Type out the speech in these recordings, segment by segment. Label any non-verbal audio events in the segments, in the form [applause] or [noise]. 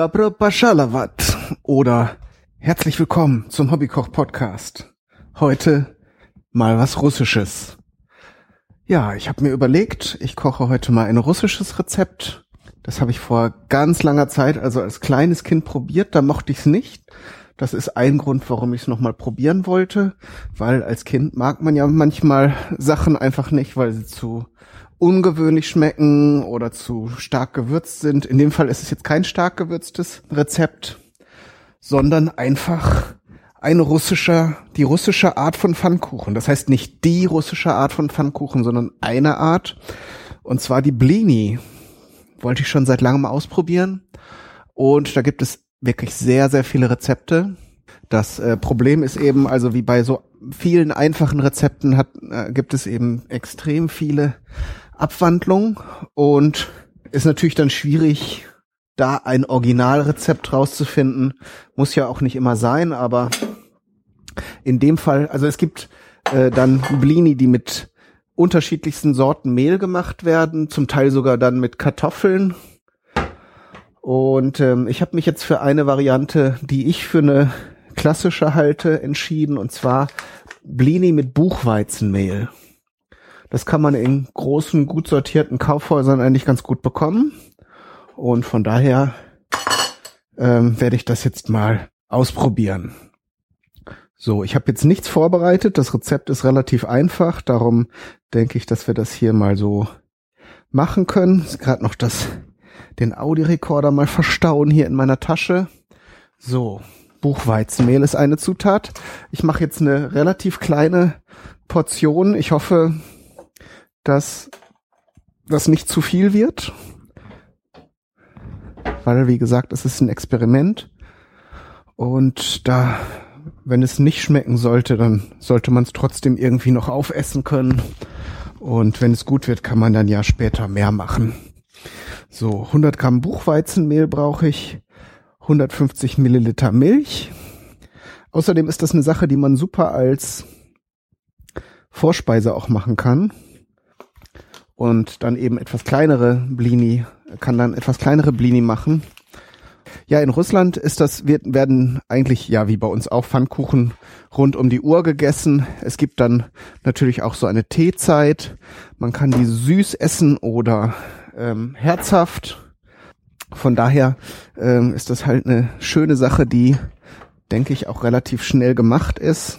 Dobro Bashalawat oder herzlich willkommen zum Hobbykoch Podcast. Heute mal was Russisches. Ja, ich habe mir überlegt, ich koche heute mal ein russisches Rezept. Das habe ich vor ganz langer Zeit, also als kleines Kind probiert, da mochte ich es nicht. Das ist ein Grund, warum ich es nochmal probieren wollte, weil als Kind mag man ja manchmal Sachen einfach nicht, weil sie zu ungewöhnlich schmecken oder zu stark gewürzt sind. In dem Fall ist es jetzt kein stark gewürztes Rezept, sondern einfach ein russischer, die russische Art von Pfannkuchen. Das heißt nicht die russische Art von Pfannkuchen, sondern eine Art. Und zwar die Blini. Wollte ich schon seit langem ausprobieren. Und da gibt es wirklich sehr, sehr viele Rezepte. Das äh, Problem ist eben, also wie bei so vielen einfachen Rezepten hat, äh, gibt es eben extrem viele Abwandlung und ist natürlich dann schwierig, da ein Originalrezept rauszufinden. Muss ja auch nicht immer sein, aber in dem Fall, also es gibt äh, dann Blini, die mit unterschiedlichsten Sorten Mehl gemacht werden, zum Teil sogar dann mit Kartoffeln. Und ähm, ich habe mich jetzt für eine Variante, die ich für eine klassische halte, entschieden, und zwar Blini mit Buchweizenmehl. Das kann man in großen, gut sortierten Kaufhäusern eigentlich ganz gut bekommen. Und von daher ähm, werde ich das jetzt mal ausprobieren. So, ich habe jetzt nichts vorbereitet. Das Rezept ist relativ einfach. Darum denke ich, dass wir das hier mal so machen können. Gerade noch das, den Audiorekorder mal verstauen hier in meiner Tasche. So, Buchweizenmehl ist eine Zutat. Ich mache jetzt eine relativ kleine Portion. Ich hoffe, dass das nicht zu viel wird, weil, wie gesagt, es ist ein Experiment und da, wenn es nicht schmecken sollte, dann sollte man es trotzdem irgendwie noch aufessen können und wenn es gut wird, kann man dann ja später mehr machen. So, 100 Gramm Buchweizenmehl brauche ich, 150 Milliliter Milch. Außerdem ist das eine Sache, die man super als Vorspeise auch machen kann und dann eben etwas kleinere Blini, kann dann etwas kleinere Blini machen. Ja, in Russland ist das, wird, werden eigentlich, ja, wie bei uns auch Pfannkuchen rund um die Uhr gegessen. Es gibt dann natürlich auch so eine Teezeit. Man kann die süß essen oder ähm, herzhaft. Von daher ähm, ist das halt eine schöne Sache, die, denke ich, auch relativ schnell gemacht ist.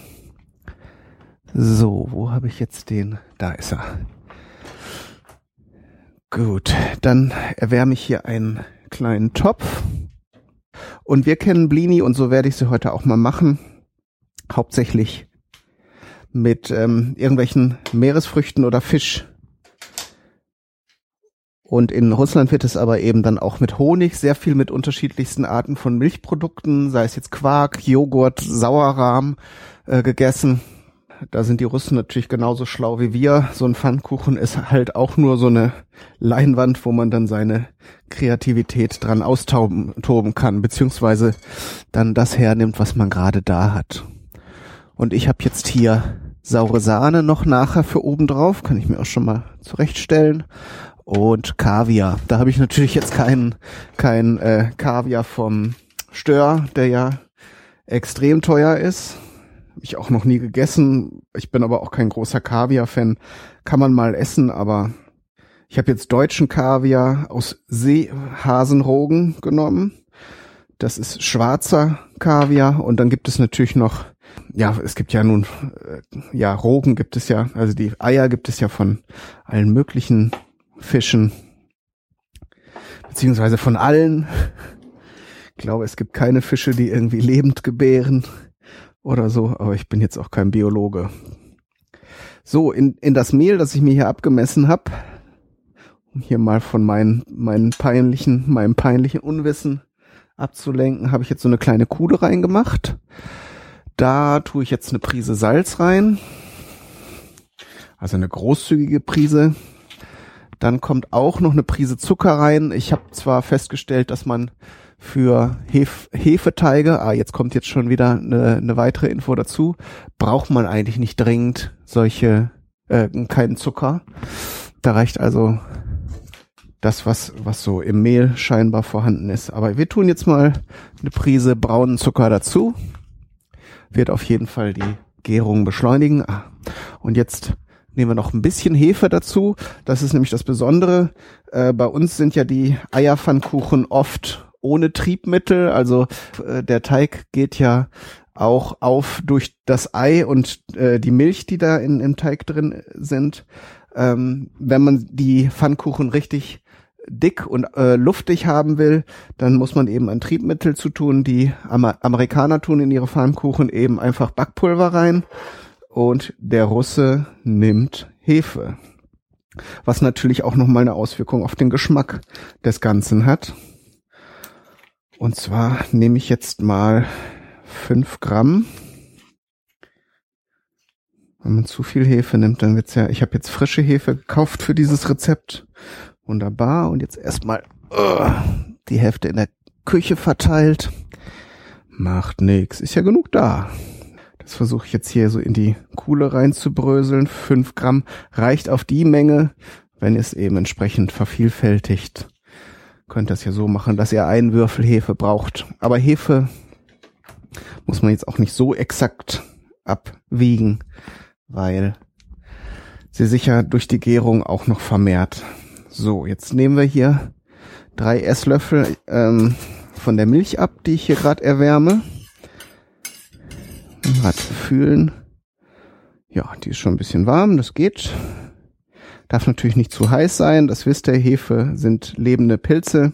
So, wo habe ich jetzt den? Da ist er. Gut, dann erwärme ich hier einen kleinen Topf. Und wir kennen Blini und so werde ich sie heute auch mal machen. Hauptsächlich mit ähm, irgendwelchen Meeresfrüchten oder Fisch. Und in Russland wird es aber eben dann auch mit Honig, sehr viel mit unterschiedlichsten Arten von Milchprodukten, sei es jetzt Quark, Joghurt, Sauerrahm äh, gegessen da sind die Russen natürlich genauso schlau wie wir. So ein Pfannkuchen ist halt auch nur so eine Leinwand, wo man dann seine Kreativität dran austoben toben kann, beziehungsweise dann das hernimmt, was man gerade da hat. Und ich habe jetzt hier saure Sahne noch nachher für oben drauf, kann ich mir auch schon mal zurechtstellen. Und Kaviar. Da habe ich natürlich jetzt keinen kein, äh, Kaviar vom Stör, der ja extrem teuer ist ich auch noch nie gegessen. Ich bin aber auch kein großer Kaviar-Fan. Kann man mal essen, aber ich habe jetzt deutschen Kaviar aus Seehasenrogen genommen. Das ist schwarzer Kaviar und dann gibt es natürlich noch, ja, es gibt ja nun, äh, ja, Rogen gibt es ja, also die Eier gibt es ja von allen möglichen Fischen, beziehungsweise von allen. Ich glaube, es gibt keine Fische, die irgendwie lebend gebären oder so, aber ich bin jetzt auch kein Biologe. So, in, in das Mehl, das ich mir hier abgemessen habe, um hier mal von meinen, meinen peinlichen, meinem peinlichen Unwissen abzulenken, habe ich jetzt so eine kleine Kude reingemacht. Da tue ich jetzt eine Prise Salz rein. Also eine großzügige Prise. Dann kommt auch noch eine Prise Zucker rein. Ich habe zwar festgestellt, dass man für Hef Hefeteige, ah, jetzt kommt jetzt schon wieder eine, eine weitere Info dazu, braucht man eigentlich nicht dringend solche, äh, keinen Zucker. Da reicht also das, was, was so im Mehl scheinbar vorhanden ist. Aber wir tun jetzt mal eine Prise braunen Zucker dazu. Wird auf jeden Fall die Gärung beschleunigen. Ah, und jetzt nehmen wir noch ein bisschen Hefe dazu. Das ist nämlich das Besondere. Äh, bei uns sind ja die Eierpfannkuchen oft ohne Triebmittel. Also äh, der Teig geht ja auch auf durch das Ei und äh, die Milch, die da in, im Teig drin sind. Ähm, wenn man die Pfannkuchen richtig dick und äh, luftig haben will, dann muss man eben ein Triebmittel zu tun. Die Amer Amerikaner tun in ihre Pfannkuchen eben einfach Backpulver rein und der Russe nimmt Hefe. Was natürlich auch nochmal eine Auswirkung auf den Geschmack des Ganzen hat. Und zwar nehme ich jetzt mal fünf Gramm. Wenn man zu viel Hefe nimmt, dann wird's ja, ich habe jetzt frische Hefe gekauft für dieses Rezept. Wunderbar. Und jetzt erstmal uh, die Hälfte in der Küche verteilt. Macht nix. Ist ja genug da. Das versuche ich jetzt hier so in die Kuhle reinzubröseln. Fünf Gramm reicht auf die Menge, wenn es eben entsprechend vervielfältigt. Könnt das ja so machen, dass ihr einen Würfel Hefe braucht. Aber Hefe muss man jetzt auch nicht so exakt abwiegen, weil sie sicher durch die Gärung auch noch vermehrt. So, jetzt nehmen wir hier drei Esslöffel ähm, von der Milch ab, die ich hier gerade erwärme. Mal fühlen. Ja, die ist schon ein bisschen warm, das geht. Darf natürlich nicht zu heiß sein, das wisst ihr, Hefe sind lebende Pilze.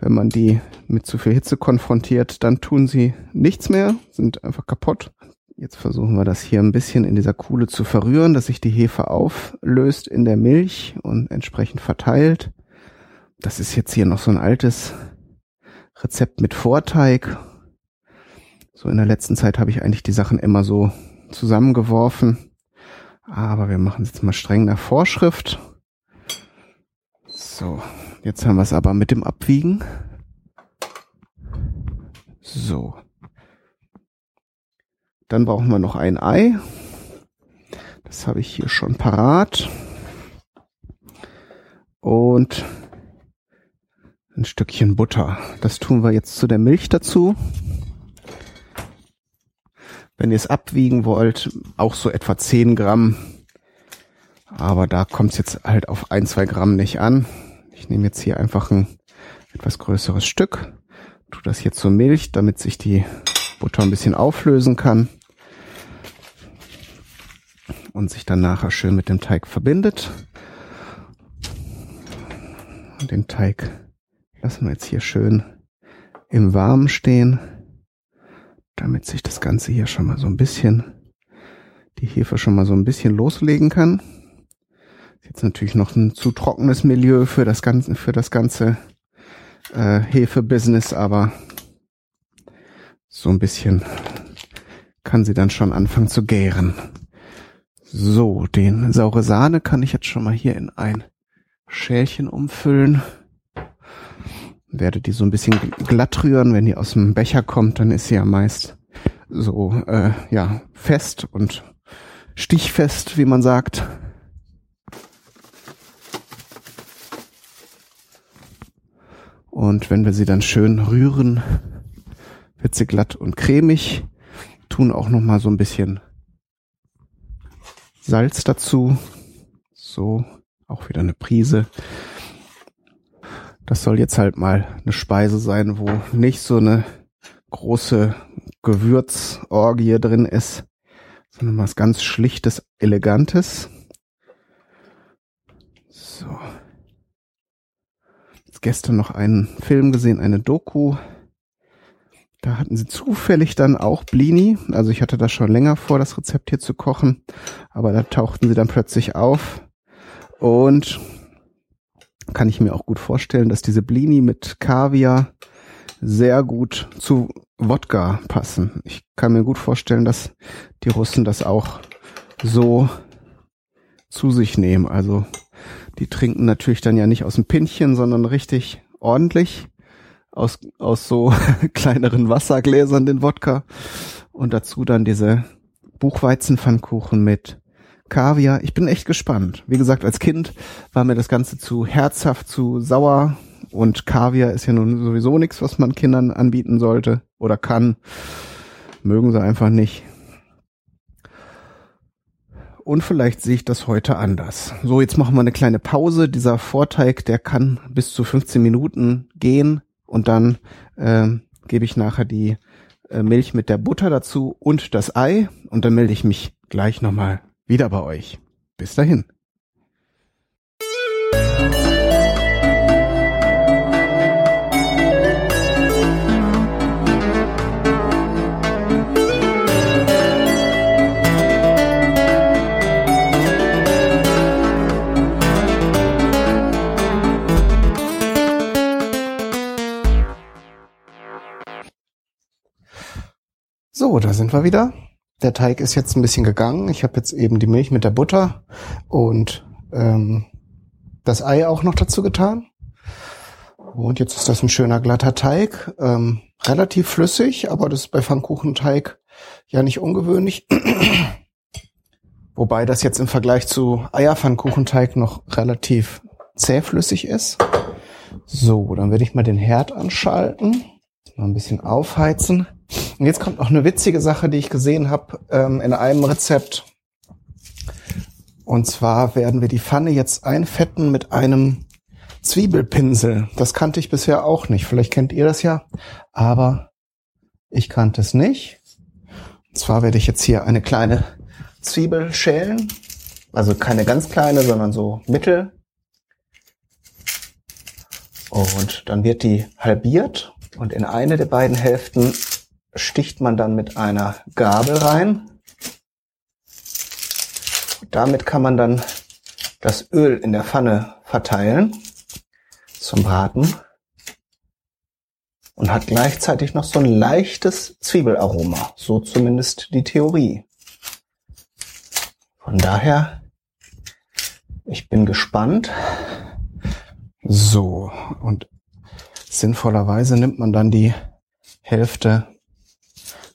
Wenn man die mit zu viel Hitze konfrontiert, dann tun sie nichts mehr, sind einfach kaputt. Jetzt versuchen wir das hier ein bisschen in dieser Kuhle zu verrühren, dass sich die Hefe auflöst in der Milch und entsprechend verteilt. Das ist jetzt hier noch so ein altes Rezept mit Vorteig. So in der letzten Zeit habe ich eigentlich die Sachen immer so zusammengeworfen. Aber wir machen es jetzt mal streng nach Vorschrift. So, Jetzt haben wir es aber mit dem Abwiegen. So. Dann brauchen wir noch ein Ei. Das habe ich hier schon parat. Und ein Stückchen Butter. Das tun wir jetzt zu der Milch dazu. Wenn ihr es abwiegen wollt, auch so etwa 10 Gramm. Aber da kommt es jetzt halt auf ein, zwei Gramm nicht an. Ich nehme jetzt hier einfach ein etwas größeres Stück, tue das hier zur Milch, damit sich die Butter ein bisschen auflösen kann und sich dann nachher schön mit dem Teig verbindet. Und den Teig lassen wir jetzt hier schön im Warmen stehen, damit sich das Ganze hier schon mal so ein bisschen, die Hefe schon mal so ein bisschen loslegen kann. Jetzt natürlich noch ein zu trockenes Milieu für das ganze, für das ganze äh, Hefe-Business, aber so ein bisschen kann sie dann schon anfangen zu gären. So, den saure Sahne kann ich jetzt schon mal hier in ein Schälchen umfüllen. Werde die so ein bisschen glatt rühren. Wenn die aus dem Becher kommt, dann ist sie ja meist so äh, ja fest und stichfest, wie man sagt. Und wenn wir sie dann schön rühren, wird sie glatt und cremig. Tun auch noch mal so ein bisschen Salz dazu. So, auch wieder eine Prise. Das soll jetzt halt mal eine Speise sein, wo nicht so eine große Gewürzorgie drin ist, sondern was ganz Schlichtes, Elegantes. So gestern noch einen Film gesehen, eine Doku. Da hatten sie zufällig dann auch Blini. Also ich hatte das schon länger vor, das Rezept hier zu kochen. Aber da tauchten sie dann plötzlich auf. Und kann ich mir auch gut vorstellen, dass diese Blini mit Kaviar sehr gut zu Wodka passen. Ich kann mir gut vorstellen, dass die Russen das auch so zu sich nehmen. Also die trinken natürlich dann ja nicht aus dem Pinchen, sondern richtig ordentlich aus, aus so [laughs] kleineren Wassergläsern den Wodka und dazu dann diese Buchweizenpfannkuchen mit Kaviar. Ich bin echt gespannt. Wie gesagt, als Kind war mir das Ganze zu herzhaft, zu sauer und Kaviar ist ja nun sowieso nichts, was man Kindern anbieten sollte oder kann. Mögen sie einfach nicht. Und vielleicht sehe ich das heute anders. So, jetzt machen wir eine kleine Pause. Dieser Vorteig, der kann bis zu 15 Minuten gehen und dann äh, gebe ich nachher die äh, Milch mit der Butter dazu und das Ei und dann melde ich mich gleich nochmal wieder bei euch. Bis dahin. So, da sind wir wieder. Der Teig ist jetzt ein bisschen gegangen. Ich habe jetzt eben die Milch mit der Butter und ähm, das Ei auch noch dazu getan. Und jetzt ist das ein schöner glatter Teig, ähm, relativ flüssig, aber das ist bei Pfannkuchenteig ja nicht ungewöhnlich. [clears throat] Wobei das jetzt im Vergleich zu Eierpfannkuchenteig noch relativ zähflüssig ist. So, dann werde ich mal den Herd anschalten, mal ein bisschen aufheizen. Und jetzt kommt noch eine witzige Sache, die ich gesehen habe ähm, in einem Rezept. Und zwar werden wir die Pfanne jetzt einfetten mit einem Zwiebelpinsel. Das kannte ich bisher auch nicht. Vielleicht kennt ihr das ja, aber ich kannte es nicht. Und zwar werde ich jetzt hier eine kleine Zwiebel schälen. Also keine ganz kleine, sondern so mittel. Und dann wird die halbiert und in eine der beiden Hälften sticht man dann mit einer Gabel rein. Damit kann man dann das Öl in der Pfanne verteilen zum Braten und hat gleichzeitig noch so ein leichtes Zwiebelaroma. So zumindest die Theorie. Von daher, ich bin gespannt. So, und sinnvollerweise nimmt man dann die Hälfte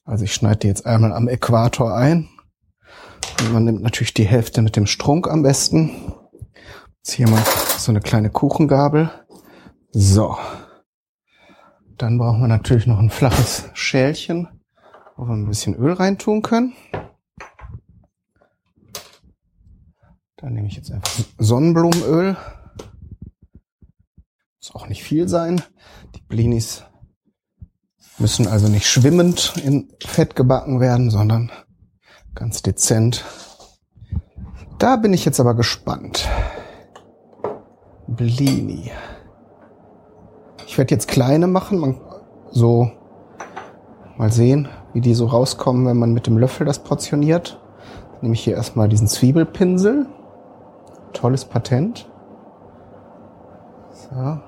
also ich schneide die jetzt einmal am Äquator ein. Und man nimmt natürlich die Hälfte mit dem Strunk am besten. Jetzt hier mal so eine kleine Kuchengabel. So. Dann brauchen wir natürlich noch ein flaches Schälchen, wo wir ein bisschen Öl reintun können. Dann nehme ich jetzt einfach Sonnenblumenöl. Muss auch nicht viel sein. Die Blinis müssen also nicht schwimmend in Fett gebacken werden, sondern ganz dezent. Da bin ich jetzt aber gespannt. Blini. Ich werde jetzt kleine machen, man, so mal sehen, wie die so rauskommen, wenn man mit dem Löffel das portioniert. Nehme ich hier erstmal diesen Zwiebelpinsel. Tolles Patent. So.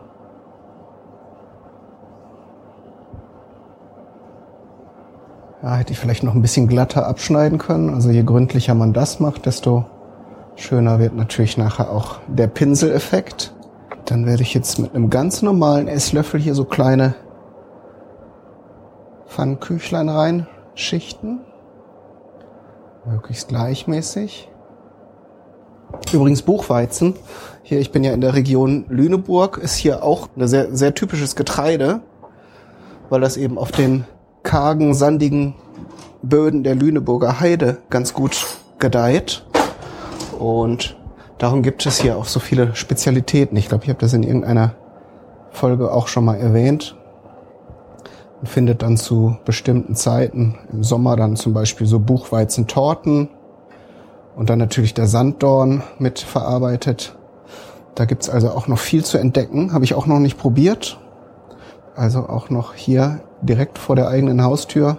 Ja, hätte ich vielleicht noch ein bisschen glatter abschneiden können. Also je gründlicher man das macht, desto schöner wird natürlich nachher auch der Pinseleffekt. Dann werde ich jetzt mit einem ganz normalen Esslöffel hier so kleine Pfannenküchlein reinschichten. Möglichst gleichmäßig. Übrigens Buchweizen. Hier, ich bin ja in der Region Lüneburg, ist hier auch ein sehr, sehr typisches Getreide, weil das eben auf den kargen, sandigen Böden der Lüneburger Heide ganz gut gedeiht. Und darum gibt es hier auch so viele Spezialitäten. Ich glaube, ich habe das in irgendeiner Folge auch schon mal erwähnt. Man findet dann zu bestimmten Zeiten, im Sommer dann zum Beispiel so Buchweizentorten und dann natürlich der Sanddorn mit verarbeitet. Da gibt's also auch noch viel zu entdecken. Habe ich auch noch nicht probiert. Also auch noch hier direkt vor der eigenen Haustür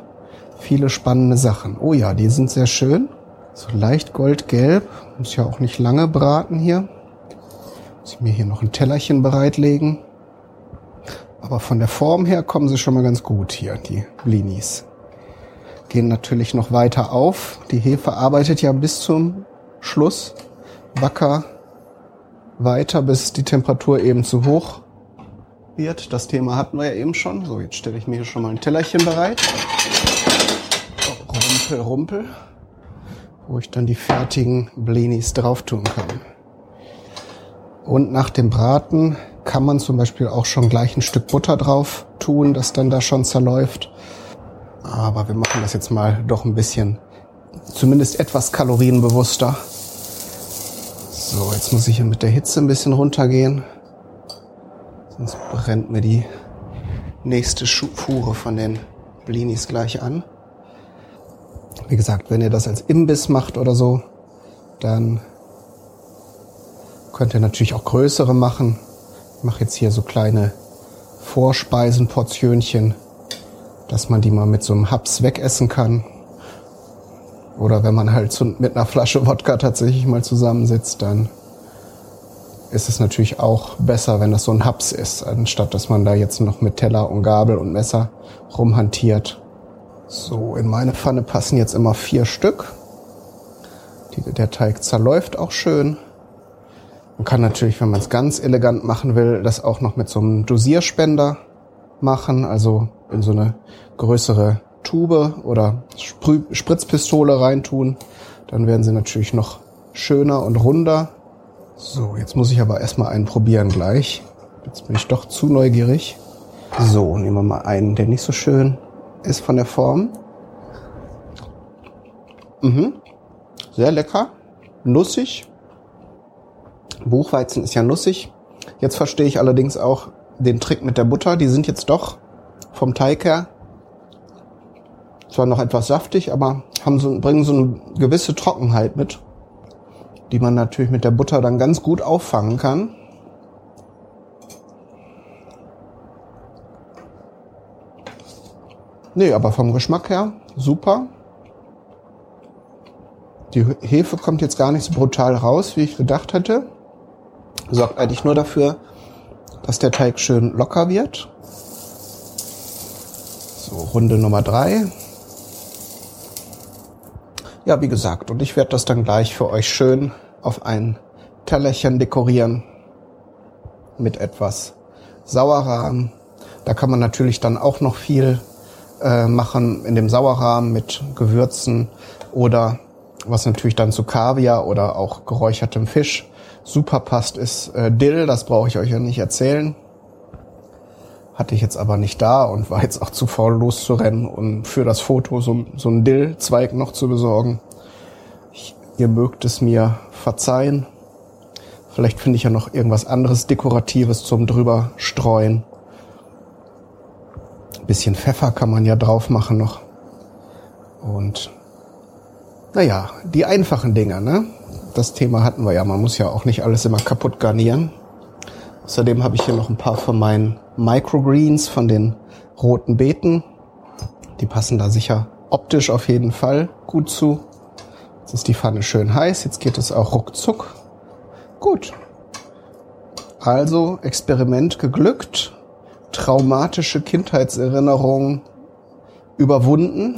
viele spannende Sachen. Oh ja, die sind sehr schön. So leicht goldgelb. Muss ja auch nicht lange braten hier. Muss ich mir hier noch ein Tellerchen bereitlegen. Aber von der Form her kommen sie schon mal ganz gut hier, die Blinis. Gehen natürlich noch weiter auf. Die Hefe arbeitet ja bis zum Schluss wacker weiter, bis die Temperatur eben zu hoch wird. Das Thema hatten wir ja eben schon. So, jetzt stelle ich mir hier schon mal ein Tellerchen bereit. Rumpel, rumpel. wo ich dann die fertigen Blinis drauf tun kann. Und nach dem Braten kann man zum Beispiel auch schon gleich ein Stück Butter drauf tun, das dann da schon zerläuft. Aber wir machen das jetzt mal doch ein bisschen, zumindest etwas kalorienbewusster. So, jetzt muss ich hier mit der Hitze ein bisschen runtergehen. Sonst brennt mir die nächste Fuhre von den Blinis gleich an. Wie gesagt, wenn ihr das als Imbiss macht oder so, dann könnt ihr natürlich auch größere machen. Ich mache jetzt hier so kleine Vorspeisenportionchen, dass man die mal mit so einem Haps wegessen kann. Oder wenn man halt mit einer Flasche Wodka tatsächlich mal zusammensitzt, dann ist es natürlich auch besser, wenn das so ein Haps ist, anstatt dass man da jetzt noch mit Teller und Gabel und Messer rumhantiert. So, in meine Pfanne passen jetzt immer vier Stück. Die, der Teig zerläuft auch schön. Man kann natürlich, wenn man es ganz elegant machen will, das auch noch mit so einem Dosierspender machen, also in so eine größere Tube oder Sprü Spritzpistole reintun. Dann werden sie natürlich noch schöner und runder. So, jetzt muss ich aber erstmal einen probieren gleich. Jetzt bin ich doch zu neugierig. So, nehmen wir mal einen, der nicht so schön ist von der Form. Mhm. Sehr lecker. Nussig. Buchweizen ist ja nussig. Jetzt verstehe ich allerdings auch den Trick mit der Butter. Die sind jetzt doch vom Teig her zwar noch etwas saftig, aber haben so, bringen so eine gewisse Trockenheit mit, die man natürlich mit der Butter dann ganz gut auffangen kann. Nee, aber vom Geschmack her super. Die Hefe kommt jetzt gar nicht so brutal raus, wie ich gedacht hätte. Sorgt eigentlich nur dafür, dass der Teig schön locker wird. So, Runde Nummer drei. Ja, wie gesagt, und ich werde das dann gleich für euch schön auf ein Tellerchen dekorieren mit etwas Sauerrahm. Da kann man natürlich dann auch noch viel äh, machen in dem Sauerrahmen mit Gewürzen oder was natürlich dann zu Kaviar oder auch geräuchertem Fisch super passt, ist äh, Dill. Das brauche ich euch ja nicht erzählen. Hatte ich jetzt aber nicht da und war jetzt auch zu faul loszurennen und für das Foto so, so einen Dill-Zweig noch zu besorgen. Ich, ihr mögt es mir verzeihen. Vielleicht finde ich ja noch irgendwas anderes Dekoratives zum drüber streuen. Ein bisschen Pfeffer kann man ja drauf machen noch. Und naja, die einfachen Dinger, ne? Das Thema hatten wir ja. Man muss ja auch nicht alles immer kaputt garnieren. Außerdem habe ich hier noch ein paar von meinen Microgreens von den roten Beeten. Die passen da sicher optisch auf jeden Fall gut zu. Jetzt ist die Pfanne schön heiß. Jetzt geht es auch ruckzuck. Gut. Also Experiment geglückt. Traumatische Kindheitserinnerungen überwunden.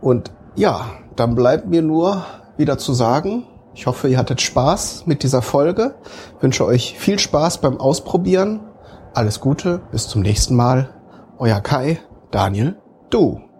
Und ja, dann bleibt mir nur wieder zu sagen, ich hoffe, ihr hattet Spaß mit dieser Folge. Ich wünsche euch viel Spaß beim Ausprobieren. Alles Gute, bis zum nächsten Mal. Euer Kai, Daniel, du.